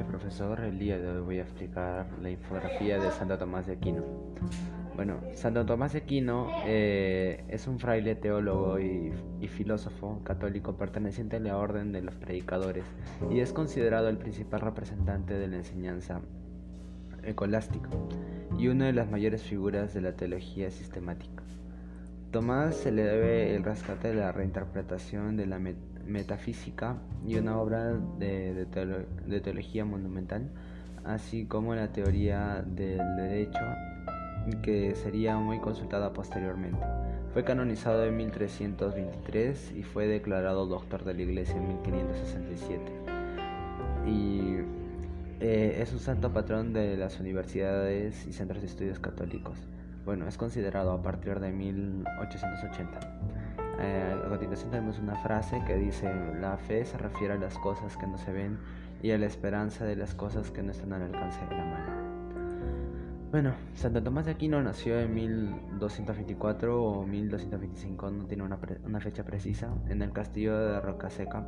noches, profesor. El día de hoy voy a explicar la infografía de Santo Tomás de Aquino. Bueno, Santo Tomás de Aquino eh, es un fraile teólogo y, filósofo católico perteneciente a la Orden de los Predicadores y es considerado el principal representante de la enseñanza escolástica y una de las mayores figuras de la teología sistemática. Tomás se le debe el rescate de la reinterpretación de la metafísica y una obra de, teología monumental, así como la teoría del derecho, que sería muy consultada posteriormente. Fue canonizado en 1323 y fue declarado doctor de la Iglesia en 1567. Y eh, es un santo patrón de las universidades y centros de estudios católicos. Bueno, es considerado a partir de 1880. Eh, a continuación tenemos una frase que dice, la fe se refiere a las cosas que no se ven y a la esperanza de las cosas que no están al alcance de la mano. Bueno, Santo Tomás de Aquino nació en 1224 o 1225, no tiene una, fecha precisa, en el castillo de Rocaseca,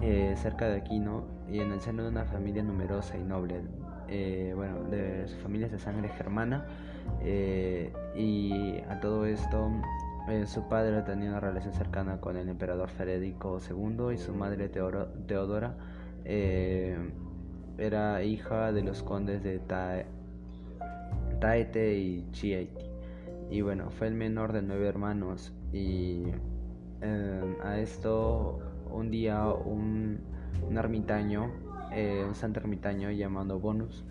eh, cerca de Aquino, y en el seno de una familia numerosa y noble. Eh, bueno, de su familia de sangre germana, eh, y a todo esto eh, su padre tenía una relación cercana con el emperador Federico II y su madre Teodora eh, era hija de los condes de Taete y Chieti. Y bueno, fue el menor de nueve hermanos y a esto un día un, un ermitaño, un santo ermitaño llamado Bonus,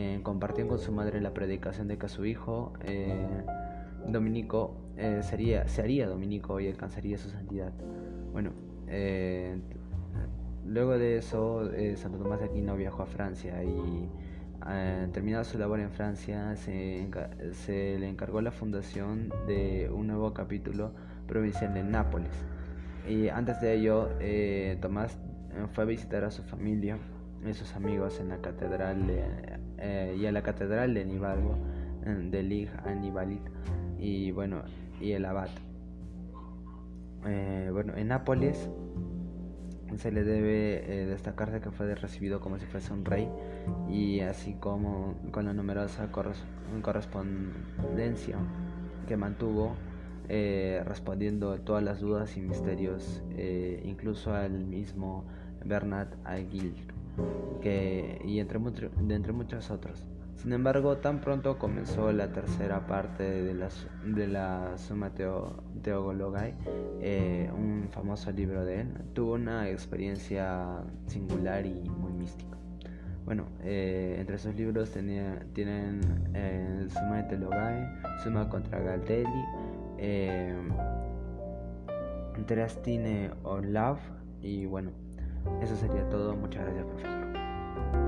eh, compartió con su madre la predicación de que su hijo eh, Dominico eh, sería, se haría Dominico y alcanzaría su santidad. Bueno, luego de eso, Santo Tomás de Aquino viajó a Francia y terminado su labor en Francia, se, se, le encargó la fundación de un nuevo capítulo provincial en Nápoles. Y antes de ello, Tomás fue a visitar a su familia y sus amigos en la catedral eh, y a la catedral de Nivalgo, de Lig Anibalit y bueno, y el abad. Eh, bueno, en Nápoles se le debe eh, destacarse que fue recibido como si fuese un rey y así como con la numerosa correspondencia que mantuvo respondiendo todas las dudas y misterios incluso al mismo Bernard Aguirre que, y entre, de entre muchos otros. Sin embargo, tan pronto comenzó la tercera parte de la, de la Summa Theologiae, eh, un famoso libro de él, tuvo una experiencia singular y muy mística. Bueno, eh, entre sus libros tenía, tienen eh, Summa Theologiae, Summa contra Galdelli, eh, Trastine or Love y bueno, eso sería todo. Muchas gracias, profesor.